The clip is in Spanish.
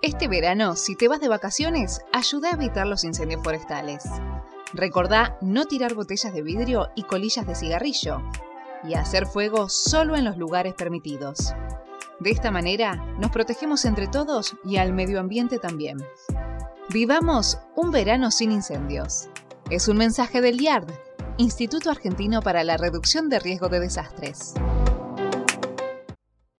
Este verano, si te vas de vacaciones, ayuda a evitar los incendios forestales. Recordá no tirar botellas de vidrio y colillas de cigarrillo y hacer fuego solo en los lugares permitidos. De esta manera, nos protegemos entre todos y al medio ambiente también. Vivamos un verano sin incendios. Es un mensaje del IARD, Instituto Argentino para la Reducción de Riesgo de Desastres.